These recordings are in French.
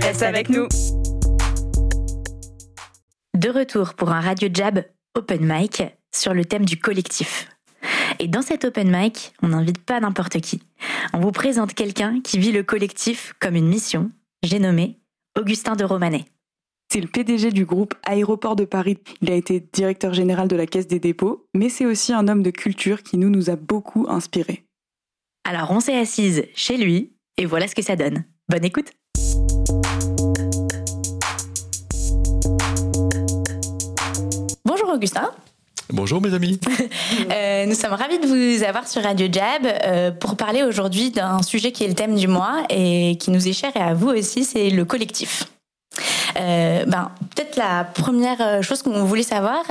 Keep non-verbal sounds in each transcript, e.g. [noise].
reste avec nous. De retour pour un Radio Jab Open Mic sur le thème du collectif. Et dans cet open mic, on n'invite pas n'importe qui. On vous présente quelqu'un qui vit le collectif comme une mission. J'ai nommé Augustin de Romanet. C'est le PDG du groupe Aéroport de Paris. Il a été directeur général de la Caisse des dépôts, mais c'est aussi un homme de culture qui nous, nous a beaucoup inspirés. Alors on s'est assise chez lui et voilà ce que ça donne. Bonne écoute Bonjour Augustin. Bonjour mes amis. [laughs] Euh, nous sommes ravis de vous avoir sur Radio Jab euh, pour parler aujourd'hui d'un sujet qui est le thème du mois et qui nous est cher et à vous aussi, c'est le collectif. Euh, ben, peut-être la première chose qu'on voulait savoir,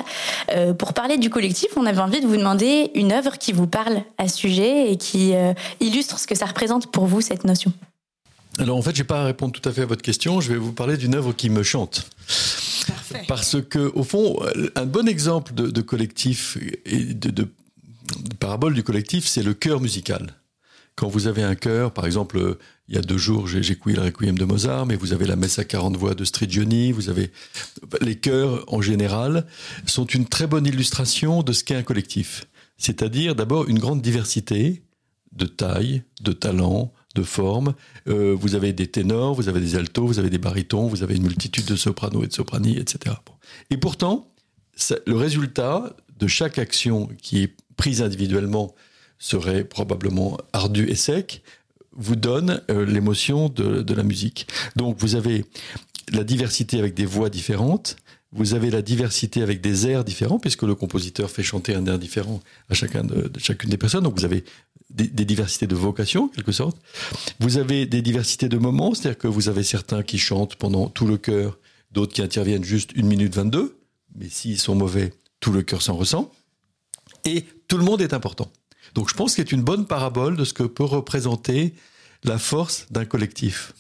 pour parler du collectif, on avait envie de vous demander une œuvre qui vous parle à ce sujet et qui illustre ce que ça représente pour vous, cette notion. Alors en fait, je n'ai pas à répondre tout à fait à votre question, je vais vous parler d'une œuvre qui me chante. Parce que, au fond, un bon exemple de, collectif et de, parabole du collectif, c'est le chœur musical. Quand vous avez un chœur, par exemple, il y a deux jours, j'ai couillé le requiem de Mozart, mais vous avez la messe à 40 voix de Strigioni, vous avez les chœurs en général sont une très bonne illustration de ce qu'est un collectif. C'est-à-dire d'abord une grande diversité de taille, de talent, de formes. Euh, vous avez des ténors, vous avez des altos, vous avez des barytons, vous avez une multitude de sopranos et de soprani, etc. Et pourtant, le résultat de chaque action qui est prise individuellement serait probablement ardu et sec, vous donne euh, l'émotion de, la musique. Donc vous avez la diversité avec des voix différentes, vous avez la diversité avec des airs différents, puisque le compositeur fait chanter un air différent à chacun de, chacune des personnes. Donc vous avez des, diversités de vocations, en quelque sorte. Vous avez des diversités de moments, c'est-à-dire que vous avez certains qui chantent pendant tout le chœur, d'autres qui interviennent juste une minute 22, mais s'ils sont mauvais, tout le chœur s'en ressent. Et tout le monde est important. Donc je pense que c'est une bonne parabole de ce que peut représenter la force d'un collectif.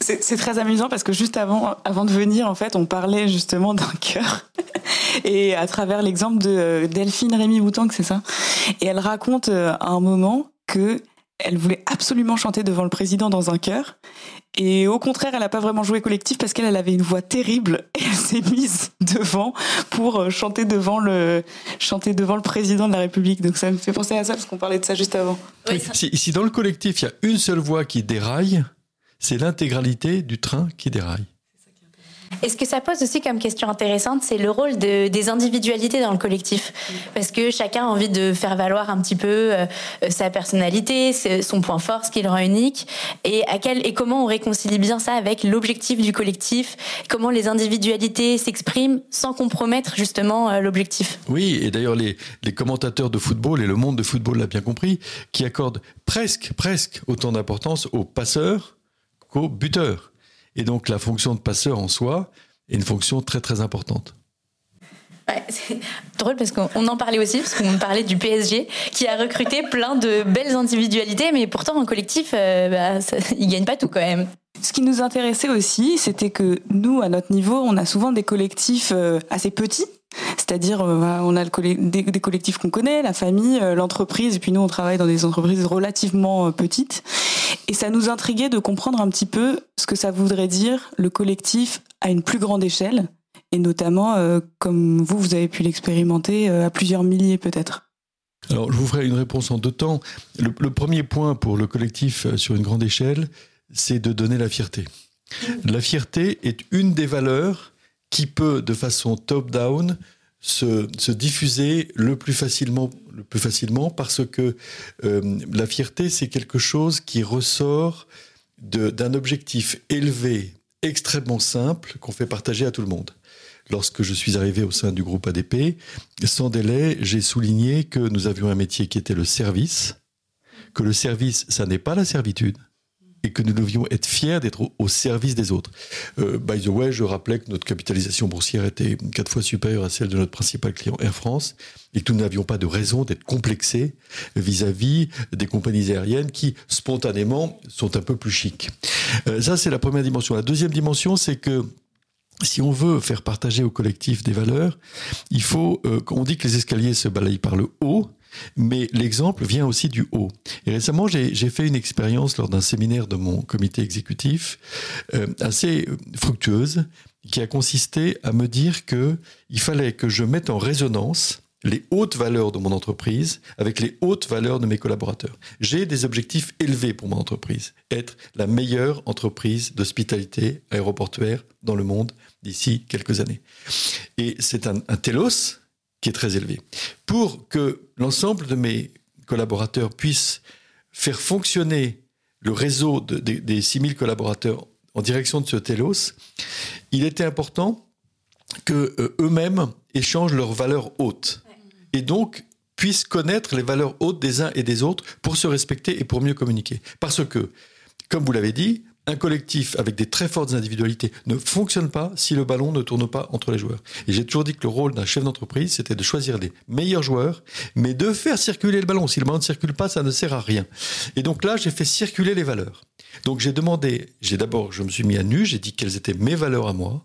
C'est très amusant parce que juste avant, avant de venir, en fait, on parlait justement d'un cœur. [laughs] Et à travers l'exemple de euh, Delphine Rémy Boutang, c'est ça? Et elle raconte euh, à un moment que elle voulait absolument chanter devant le président dans un chœur. Et au contraire, elle n'a pas vraiment joué collectif parce qu'elle avait une voix terrible [laughs] et elle s'est mise devant pour euh, chanter devant le chanter devant le président de la République. Donc ça me fait penser à ça parce qu'on parlait de ça juste avant. si, si dans le collectif il y a une seule voix qui déraille, c'est l'intégralité du train qui déraille. Et ce que ça pose aussi comme question intéressante, c'est le rôle de, des individualités dans le collectif? Parce que chacun a envie de faire valoir un petit peu euh, sa personnalité, son point fort, ce qui le rend unique. Et, à quel, et comment on réconcilie bien ça avec l'objectif du collectif? Comment les individualités s'expriment sans compromettre justement euh, l'objectif? Oui, et d'ailleurs les, les commentateurs de football, et le monde de football l'a bien compris, qui accordent presque, presque autant d'importance aux passeurs buteur. Et donc la fonction de passeur en soi est une fonction très très importante. c'est drôle parce qu'on en parlait aussi, parce qu'on parlait du PSG qui a recruté plein de belles individualités, mais pourtant en collectif, euh, bah, il gagne pas tout quand même. Ce qui nous intéressait aussi, c'était que nous, à notre niveau, on a souvent des collectifs euh, assez petits. C'est-à-dire, euh, on a des, collectifs qu'on connaît, la famille, l'entreprise, et puis nous, on travaille dans des entreprises relativement petites. Et ça nous intriguait de comprendre un petit peu ce que ça voudrait dire le collectif à une plus grande échelle, et notamment euh, comme vous, vous avez pu l'expérimenter euh, à plusieurs milliers peut-être. Alors, je vous ferai une réponse en deux temps. Le, premier point pour le collectif euh, sur une grande échelle, c'est de donner la fierté. La fierté est une des valeurs qui peut, de façon top-down, se, diffuser le plus facilement, le plus facilement parce que euh, la fierté, c'est quelque chose qui ressort d'un objectif élevé, extrêmement simple, qu'on fait partager à tout le monde. Lorsque je suis arrivé au sein du groupe ADP, sans délai, j'ai souligné que nous avions un métier qui était le service, que le service, ça n'est pas la servitude, et que nous devions être fiers d'être au, service des autres. Euh, by the way, je rappelais que notre capitalisation boursière était quatre fois supérieure à celle de notre principal client Air France et que nous n'avions pas de raison d'être complexés vis-à-vis des compagnies aériennes qui, spontanément, sont un peu plus chics. Euh, ça, c'est la première dimension. La deuxième dimension, c'est que si on veut faire partager au collectif des valeurs, il faut, euh, on dit que les escaliers se balayent par le haut, mais l'exemple vient aussi du haut. Et récemment, j'ai fait une expérience lors d'un séminaire de mon comité exécutif euh, assez fructueuse, qui a consisté à me dire que il fallait que je mette en résonance les hautes valeurs de mon entreprise avec les hautes valeurs de mes collaborateurs. J'ai des objectifs élevés pour mon entreprise. Être la meilleure entreprise d'hospitalité aéroportuaire dans le monde d'ici quelques années. Et c'est un, un telos qui est très élevé. Pour que l'ensemble de mes collaborateurs puissent faire fonctionner le réseau des 6000 collaborateurs en direction de ce telos, il était important que euh, eux-mêmes échangent leurs valeurs hautes et donc puissent connaître les valeurs hautes des uns et des autres pour se respecter et pour mieux communiquer. Parce que, comme vous l'avez dit, un collectif avec des très fortes individualités ne fonctionne pas si le ballon ne tourne pas entre les joueurs. Et j'ai toujours dit que le rôle d'un chef d'entreprise, c'était de choisir les meilleurs joueurs, mais de faire circuler le ballon. Si le ballon ne circule pas, ça ne sert à rien. Et donc là, j'ai fait circuler les valeurs. Donc j'ai demandé, j'ai d'abord, je me suis mis à nu, j'ai dit quelles étaient mes valeurs à moi,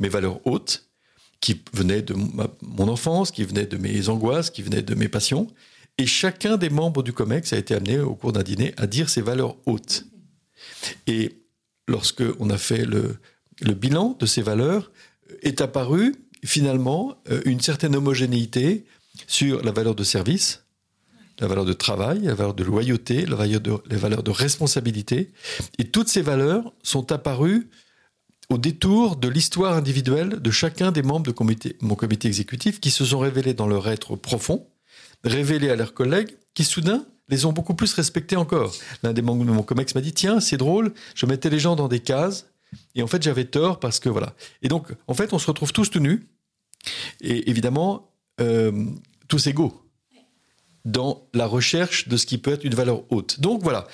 mes valeurs hautes, qui venaient de mon enfance, qui venaient de mes angoisses, qui venaient de mes passions. Et chacun des membres du COMEX a été amené au cours d'un dîner à dire ses valeurs hautes. Et lorsque on a fait le, bilan de ces valeurs, est apparue finalement euh, une certaine homogénéité sur la valeur de service, la valeur de travail, la valeur de loyauté, la valeur de, les valeurs de responsabilité. Et toutes ces valeurs sont apparues au détour de l'histoire individuelle de chacun des membres de mon comité exécutif qui se sont révélés dans leur être profond, révélés à leurs collègues qui soudain les ont beaucoup plus respectés encore. L'un des membres de mon COMEX m'a dit Tiens, c'est drôle, je mettais les gens dans des cases, et en fait, j'avais tort parce que voilà. Et donc, en fait, on se retrouve tous tenus, et évidemment, euh, tous égaux dans la recherche de ce qui peut être une valeur haute. Donc voilà,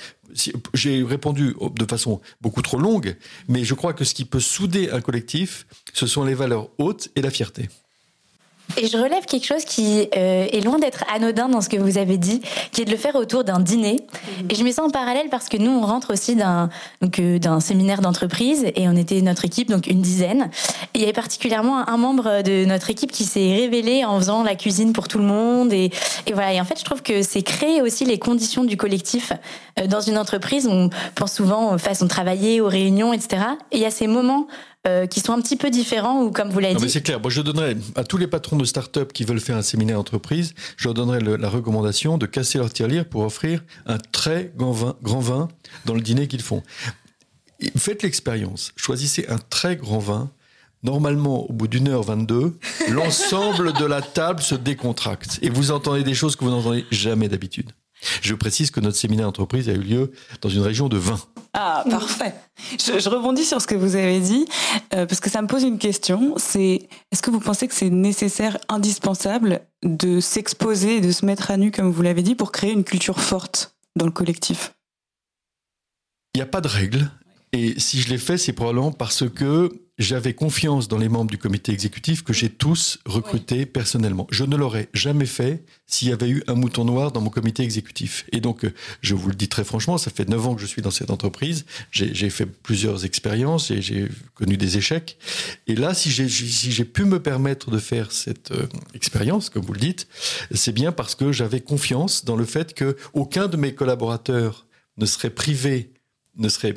j'ai répondu de façon beaucoup trop longue, mais je crois que ce qui peut souder un collectif, ce sont les valeurs hautes et la fierté. Et je relève quelque chose qui euh, est loin d'être anodin dans ce que vous avez dit, qui est de le faire autour d'un dîner. Et je mets ça en parallèle parce que nous, on rentre aussi d'un euh, d'un séminaire d'entreprise et on était notre équipe, donc une dizaine. Et il y avait particulièrement un membre de notre équipe qui s'est révélé en faisant la cuisine pour tout le monde. Et, et voilà. Et en fait, je trouve que c'est créer aussi les conditions du collectif euh, dans une entreprise. On pense souvent aux façons de travailler, aux réunions, etc. Et il y a ces moments euh, qui sont un petit peu différents ou comme vous l'avez dit. C'est clair. Moi, je donnerais à tous les patrons de start-up qui veulent faire un séminaire d'entreprise, je leur donnerais la recommandation de casser leur tirelire pour offrir un très grand vin, grand vin dans le dîner qu'ils font. Faites l'expérience. Choisissez un très grand vin. Normalement, au bout d'une heure 22, [laughs] l'ensemble de la table se décontracte. Et vous entendez des choses que vous n'entendez jamais d'habitude. Je précise que notre séminaire d'entreprise a eu lieu dans une région de 20. Ah, parfait. Je, rebondis sur ce que vous avez dit, euh, parce que ça me pose une question. C'est est-ce que vous pensez que c'est nécessaire, indispensable, de s'exposer et de se mettre à nu, comme vous l'avez dit, pour créer une culture forte dans le collectif? Il n'y a pas de règle. Et si je l'ai fait, c'est probablement parce que j'avais confiance dans les membres du comité exécutif que j'ai tous recrutés personnellement. Je ne l'aurais jamais fait s'il y avait eu un mouton noir dans mon comité exécutif. Et donc, euh, je vous le dis très franchement, ça fait neuf ans que je suis dans cette entreprise. J'ai fait plusieurs expériences et j'ai connu des échecs. Et là, si j'ai si pu me permettre de faire cette euh, expérience, comme vous le dites, c'est bien parce que j'avais confiance dans le fait que aucun de mes collaborateurs ne serait privé ne serait,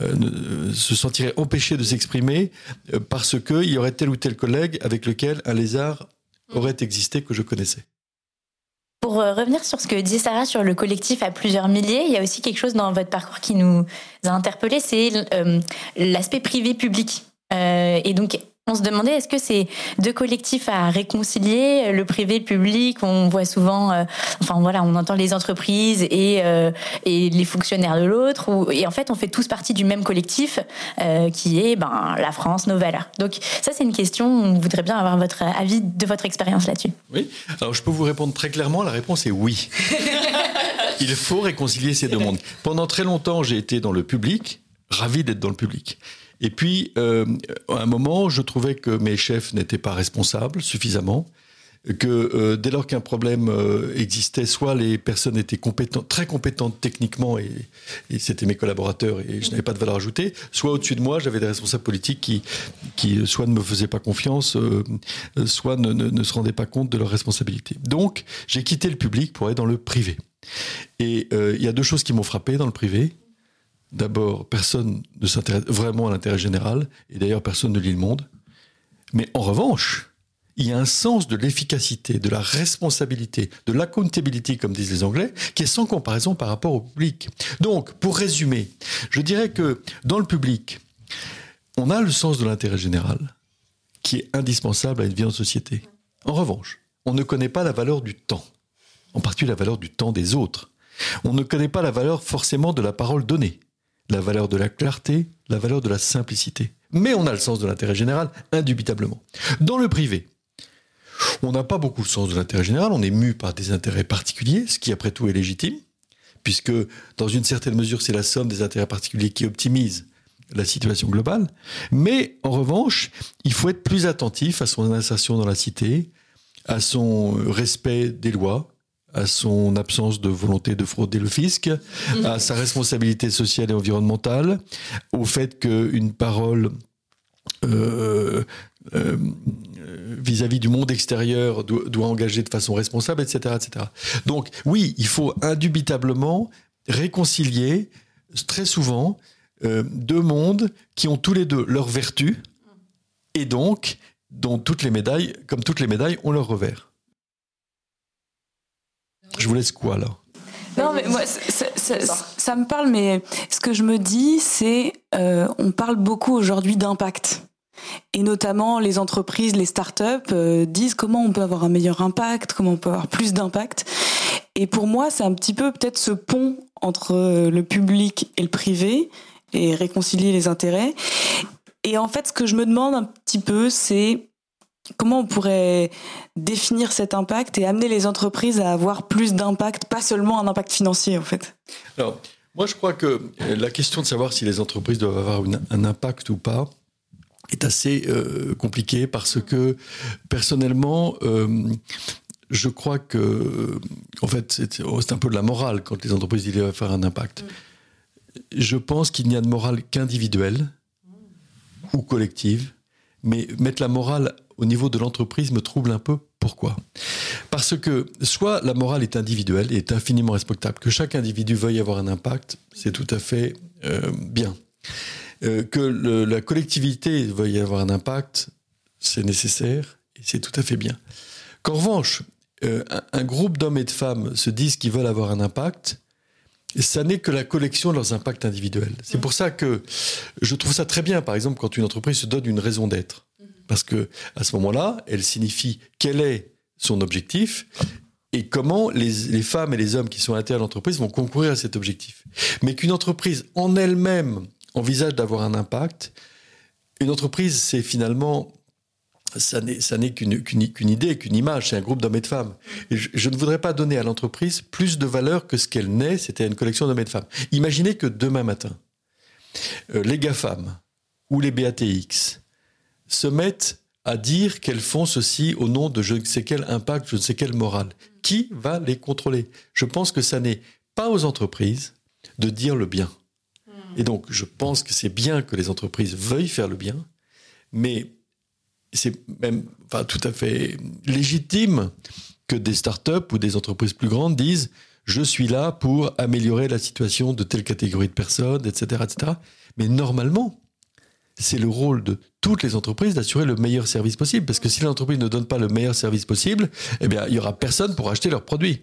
euh, se sentirait empêché de s'exprimer euh, parce qu'il y aurait tel ou tel collègue avec lequel un lézard aurait existé que je connaissais. Pour euh, revenir sur ce que dit Sarah sur le collectif à plusieurs milliers, il y a aussi quelque chose dans votre parcours qui nous a interpellés, c'est l'aspect privé-public. et donc, on se demandait est-ce que c'est deux collectifs à réconcilier, le privé, le public? On voit souvent, euh, enfin voilà, on entend les entreprises et, euh, et les fonctionnaires de l'autre. Et en fait, on fait tous partie du même collectif euh, qui est ben, la France, nos valeurs. Donc ça, c'est une question. On voudrait bien avoir votre avis de votre expérience là-dessus. Oui. Alors je peux vous répondre très clairement. La réponse est oui. [laughs] Il faut réconcilier ces deux mondes. Pendant très longtemps, j'ai été dans le public, ravi d'être dans le public. Et puis, euh, à un moment, je trouvais que mes chefs n'étaient pas responsables suffisamment que euh, dès lors qu'un problème euh, existait, soit les personnes étaient très compétentes techniquement et, c'était mes collaborateurs et je n'avais pas de valeur ajoutée, soit au-dessus de moi j'avais des responsables politiques qui, qui soit ne me faisaient pas confiance, soit ne, ne, se rendaient pas compte de leurs responsabilités. Donc j'ai quitté le public pour aller dans le privé. Et il y a deux choses qui m'ont frappé dans le privé. D'abord, personne ne s'intéresse vraiment à l'intérêt général, et d'ailleurs personne ne lit le monde. Mais en revanche, il y a un sens de l'efficacité, de la responsabilité, de l'accountability, comme disent les Anglais, qui est sans comparaison par rapport au public. Donc, pour résumer, je dirais que dans le public, on a le sens de l'intérêt général, qui est indispensable à une vie en société. En revanche, on ne connaît pas la valeur du temps, en particulier la valeur du temps des autres. On ne connaît pas la valeur forcément de la parole donnée, la valeur de la clarté, la valeur de la simplicité. Mais on a le sens de l'intérêt général, indubitablement. Dans le privé, on n'a pas beaucoup le sens de l'intérêt général, on est mu par des intérêts particuliers, ce qui après tout est légitime, puisque dans une certaine mesure c'est la somme des intérêts particuliers qui optimise la situation globale. Mais en revanche, il faut être plus attentif à son insertion dans la cité, à son respect des lois, à son absence de volonté de frauder le fisc, [laughs] à sa responsabilité sociale et environnementale, au fait qu'une parole euh, euh, vis-à-vis du monde extérieur doit, engager de façon responsable, etc., etc. Donc oui, il faut indubitablement réconcilier très souvent euh, deux mondes qui ont tous les deux leurs vertus et donc dont toutes les médailles, comme toutes les médailles, ont leur revers. Je vous laisse quoi là non, mais moi, ça, me parle, mais ce que je me dis, c'est, euh, on parle beaucoup aujourd'hui d'impact. Et notamment, les entreprises, les startups euh, disent comment on peut avoir un meilleur impact, comment on peut avoir plus d'impact. Et pour moi, c'est un petit peu peut-être ce pont entre euh, le public et le privé et réconcilier les intérêts. Et en fait, ce que je me demande un petit peu, c'est comment on pourrait définir cet impact et amener les entreprises à avoir plus d'impact, pas seulement un impact financier, en fait. Alors, moi, je crois que la question de savoir si les entreprises doivent avoir un impact ou pas, est assez euh, compliqué parce que personnellement, euh, je crois que, en fait, c'est un peu de la morale quand les entreprises disent faire un impact. Je pense qu'il n'y a de morale qu'individuelle ou collective, mais mettre la morale au niveau de l'entreprise me trouble un peu. Pourquoi? Parce que soit la morale est individuelle et est infiniment respectable, que chaque individu veuille avoir un impact, c'est tout à fait euh, bien. Euh, que la collectivité veuille avoir un impact, c'est nécessaire et c'est tout à fait bien. Qu'en revanche, euh, un, groupe d'hommes et de femmes se disent qu'ils veulent avoir un impact, ça n'est que la collection de leurs impacts individuels. C'est pour ça que je trouve ça très bien, par exemple, quand une entreprise se donne une raison d'être. Parce que à ce moment-là, elle signifie quel est son objectif et comment les, les, femmes et les hommes qui sont à l'intérieur de l'entreprise vont concourir à cet objectif. Mais qu'une entreprise en elle-même envisage d'avoir un impact, une entreprise, c'est finalement ça n'est qu'une idée, qu'une image, c'est un groupe d'hommes et de femmes. je, ne voudrais pas donner à l'entreprise plus de valeur que ce qu'elle n'est, c'était une collection d'hommes et de femmes. Imaginez que demain matin, euh, les GAFAM ou les BATX se mettent à dire qu'elles font ceci au nom de je ne sais quel impact, je ne sais quelle morale. Qui va les contrôler? Je pense que ça n'est pas aux entreprises de dire le bien. Et donc, je pense que c'est bien que les entreprises veuillent faire le bien, mais c'est même enfin, tout à fait légitime que des startups ou des entreprises plus grandes disent je suis là pour améliorer la situation de telle catégorie de personnes, etc. etc. Mais normalement, c'est le rôle de toutes les entreprises d'assurer le meilleur service possible. Parce que si l'entreprise ne donne pas le meilleur service possible, eh bien, il n'y aura personne pour acheter leurs produits.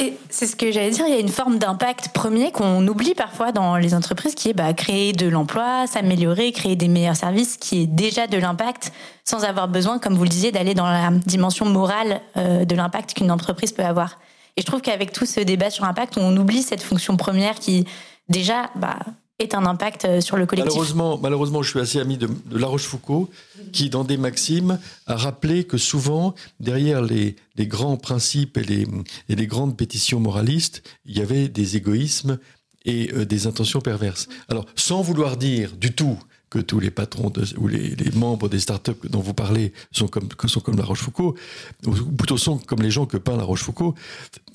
Et c'est ce que j'allais dire, il y a une forme d'impact premier qu'on oublie parfois dans les entreprises qui est bah, créer de l'emploi, s'améliorer, créer des meilleurs services, qui est déjà de l'impact sans avoir besoin, comme vous le disiez, d'aller dans la dimension morale euh, de l'impact qu'une entreprise peut avoir. Et je trouve qu'avec tout ce débat sur l'impact, on oublie cette fonction première qui déjà bah, ait un impact euh, sur le collectif. Malheureusement, malheureusement je suis assez ami de, La Rochefoucauld, qui, dans des maximes, a rappelé que souvent, derrière les, grands principes et les, et les grandes pétitions moralistes, il y avait des égoïsmes et euh, des intentions perverses. Alors, sans vouloir dire du tout que tous les patrons ou les, membres des startups dont vous parlez sont comme, sont comme la Rochefoucauld, ou plutôt sont comme les gens que peint la Rochefoucauld,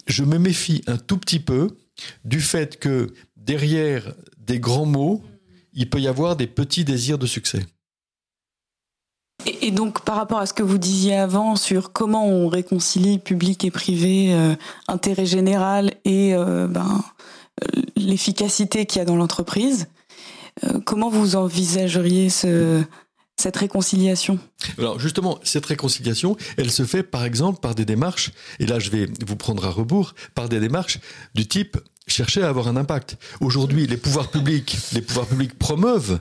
je me méfie un tout petit peu du fait que derrière des grands mots, il peut y avoir des petits désirs de succès. Et, donc, par rapport à ce que vous disiez avant sur comment on réconcilie public et privé, euh, intérêt général et euh, ben, euh, l'efficacité qu'il y a dans l'entreprise, comment vous envisageriez ce, cette réconciliation? Alors justement, cette réconciliation, elle se fait par exemple par des démarches, et là je vais vous prendre à rebours, par des démarches du type chercher à avoir un impact. Aujourd'hui, les pouvoirs publics, les pouvoirs publics promeuvent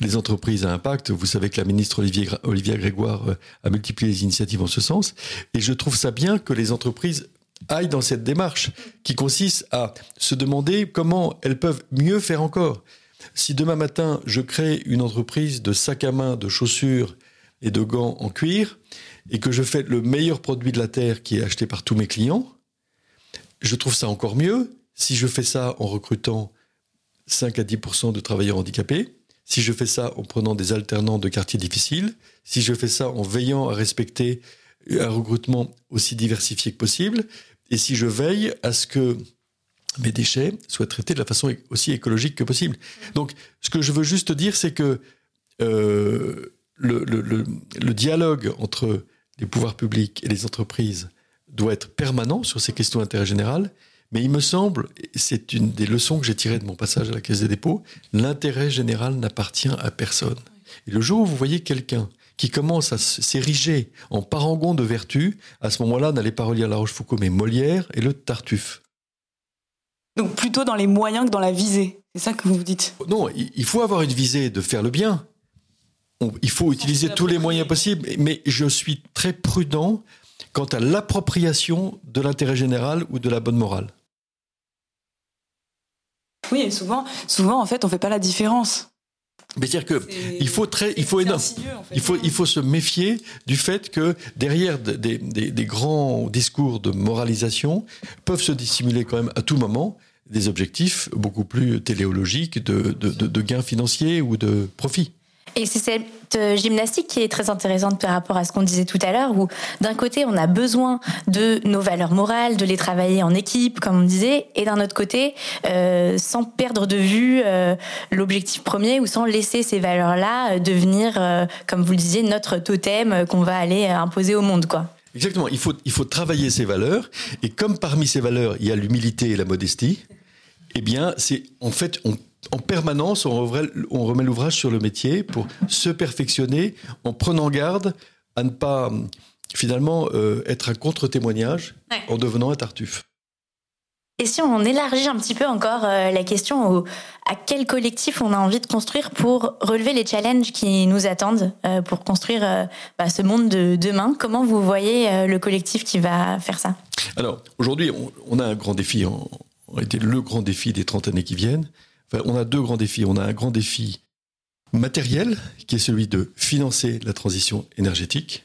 les entreprises à impact. Vous savez que la ministre Olivier, Olivia Grégoire euh, a multiplié les initiatives en ce sens. Et je trouve ça bien que les entreprises aillent dans cette démarche qui consiste à se demander comment elles peuvent mieux faire encore. Si demain matin, je crée une entreprise de sacs à main, de chaussures et de gants en cuir, et que je fais le meilleur produit de la Terre qui est acheté par tous mes clients, je trouve ça encore mieux si je fais ça en recrutant 5 à 10% de travailleurs handicapés, si je fais ça en prenant des alternants de quartiers difficiles, si je fais ça en veillant à respecter un recrutement aussi diversifié que possible, et si je veille à ce que mes déchets soient traités de la façon aussi écologique que possible. Donc, ce que je veux juste dire, c'est que euh, le, le, dialogue entre les pouvoirs publics et les entreprises doit être permanent sur ces questions d'intérêt général, mais il me semble, c'est une des leçons que j'ai tirées de mon passage à la Caisse des dépôts, l'intérêt général n'appartient à personne. Et le jour où vous voyez quelqu'un qui commence à s'ériger en parangon de vertu, à ce moment-là, n'allez pas relire La Rochefoucauld, mais Molière et le Tartuffe. Donc plutôt dans les moyens que dans la visée, c'est ça que vous dites? Non, il faut avoir une visée de faire le bien. il faut utiliser tous les moyens possibles, mais je suis très prudent quant à l'appropriation de l'intérêt général ou de la bonne morale. Oui, et souvent, souvent, en fait, on fait pas la différence. Mais dire que il faut très, il faut énorme, il faut, il faut se méfier du fait que derrière des, des, grands discours de moralisation peuvent se dissimuler quand même à tout moment des objectifs beaucoup plus téléologiques de, de, de gains financiers ou de profit. Et c'est cette euh, gymnastique qui est très intéressante par rapport à ce qu'on disait tout à l'heure, où d'un côté, on a besoin de nos valeurs morales, de les travailler en équipe, comme on disait, et d'un autre côté, euh, sans perdre de vue euh, l'objectif premier ou sans laisser ces valeurs-là devenir, comme vous le disiez, notre totem qu'on va aller imposer au monde, quoi. Exactement. Il faut, il faut travailler ces valeurs, et comme parmi ces valeurs, il y a l'humilité et la modestie, eh bien, c'est en fait, on en permanence, on, remet l'ouvrage sur le métier pour se perfectionner en prenant garde à ne pas finalement euh, être un contre-témoignage en devenant un tartuffe. Et si on élargit un petit peu encore euh, la question à quel collectif on a envie de construire pour relever les challenges qui nous attendent, euh, pour construire bah, ce monde de demain, comment vous voyez le collectif qui va faire ça? Alors aujourd'hui, on, a un grand défi, en, en réalité le grand défi des 30 années qui viennent, on a deux grands défis. On a un grand défi matériel, qui est celui de financer la transition énergétique.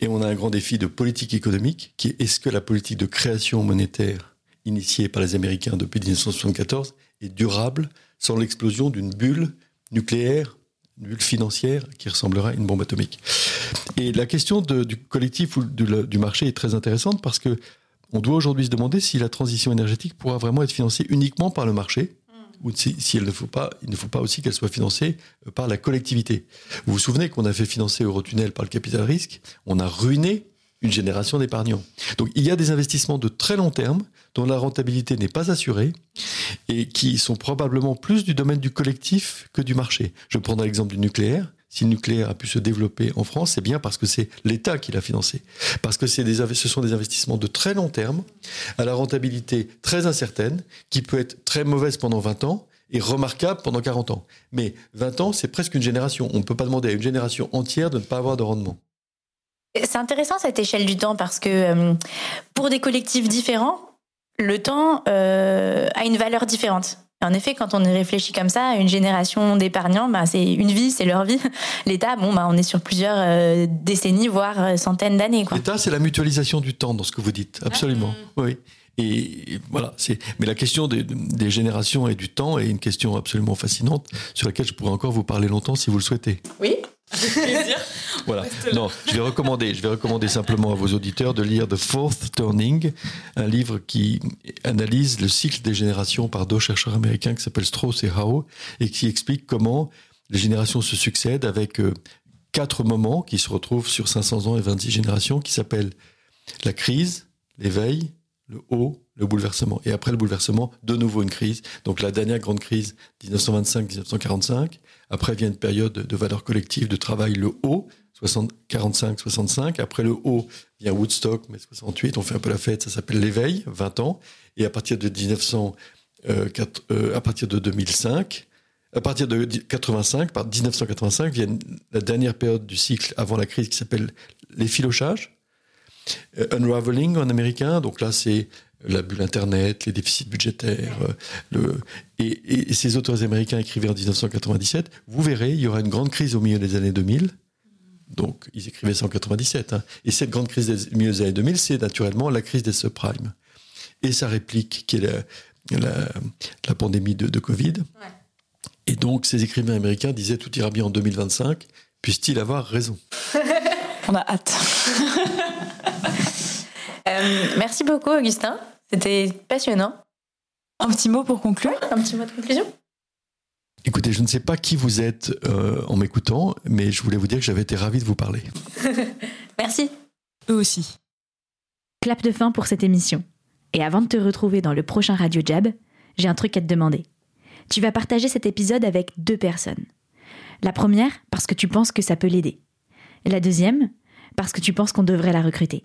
Et on a un grand défi de politique économique, qui est est-ce que la politique de création monétaire initiée par les Américains depuis 1974 est durable sans l'explosion d'une bulle nucléaire, une bulle financière qui ressemblera à une bombe atomique? Et la question du collectif ou du marché est très intéressante parce que on doit aujourd'hui se demander si la transition énergétique pourra vraiment être financée uniquement par le marché ou si, elle ne faut pas, il ne faut pas aussi qu'elle soit financée euh, par la collectivité. Vous vous souvenez qu'on a fait financer Eurotunnel par le capital risque, on a ruiné une génération d'épargnants. Donc il y a des investissements de très long terme dont la rentabilité n'est pas assurée et qui sont probablement plus du domaine du collectif que du marché. Je prendrai l'exemple du nucléaire si le nucléaire a pu se développer en France, c'est bien parce que c'est l'État qui l'a financé. Parce que ce sont des investissements de très long terme, à la rentabilité très incertaine, qui peut être très mauvaise pendant 20 ans et remarquable pendant 40 ans. Mais 20 ans, c'est presque une génération. On ne peut pas demander à une génération entière de ne pas avoir de rendement. C'est intéressant cette échelle du temps parce que euh, pour des collectifs différents, le temps euh, a une valeur différente. En effet, quand on y réfléchit comme ça, une génération d'épargnants, bah, c'est une vie, c'est leur vie. [laughs] L'État, bon, bah, on est sur plusieurs euh, décennies, voire euh, centaines d'années. L'État, c'est la mutualisation du temps dans ce que vous dites, absolument. Oui. Et voilà, c'est. Mais la question des, des, générations et du temps est une question absolument fascinante sur laquelle je pourrais encore vous parler longtemps si vous le souhaitez. Oui. [laughs] voilà. [laughs] Non, je vais recommander, je vais recommander simplement à vos auditeurs de lire The Fourth Turning, un livre qui analyse le cycle des générations par deux chercheurs américains qui s'appellent Strauss et Howe et qui explique comment les générations se succèdent avec euh, quatre moments qui se retrouvent sur 500 ans et 26 générations qui s'appellent la crise, l'éveil, le haut, le bouleversement. Et après le bouleversement, de nouveau une crise. Donc la dernière grande crise, 1925-1945. Après vient une période de valeur collective, de travail, le haut, 45-65. Après le haut vient Woodstock, mais 68. On fait un peu la fête, ça s'appelle l'éveil, 20 ans. Et à partir de 1900, euh, euh, à partir de 2005, à partir de 85, par 1985, vient la dernière période du cycle avant la crise qui s'appelle l'effilochage euh, unraveling en américain, donc là c'est la bulle Internet, les déficits budgétaires. Euh, le, et, ces auteurs américains écrivaient en 1997, vous verrez, il y aura une grande crise au milieu des années 2000. Donc, ils écrivaient ça en 97. Hein. Et cette grande crise des milieu des années 2000, c'est naturellement la crise des subprimes. Et sa réplique, qui est la, la, pandémie de, de Covid. Et donc, ces écrivains américains disaient tout ira bien en 2025, puisse-t-il avoir raison [laughs] On a hâte. [laughs] Euh, merci beaucoup, Augustin. C'était passionnant. Un petit mot pour conclure? Un petit mot de conclusion? Écoutez, je ne sais pas qui vous êtes euh, en m'écoutant, mais je voulais vous dire que j'avais été ravi de vous parler. [laughs] Merci. Eux aussi. Clap de fin pour cette émission. Et avant de te retrouver dans le prochain Radio Jab, j'ai un truc à te demander. Tu vas partager cet épisode avec deux personnes. La première, parce que tu penses que ça peut l'aider. La deuxième, parce que tu penses qu'on devrait la recruter.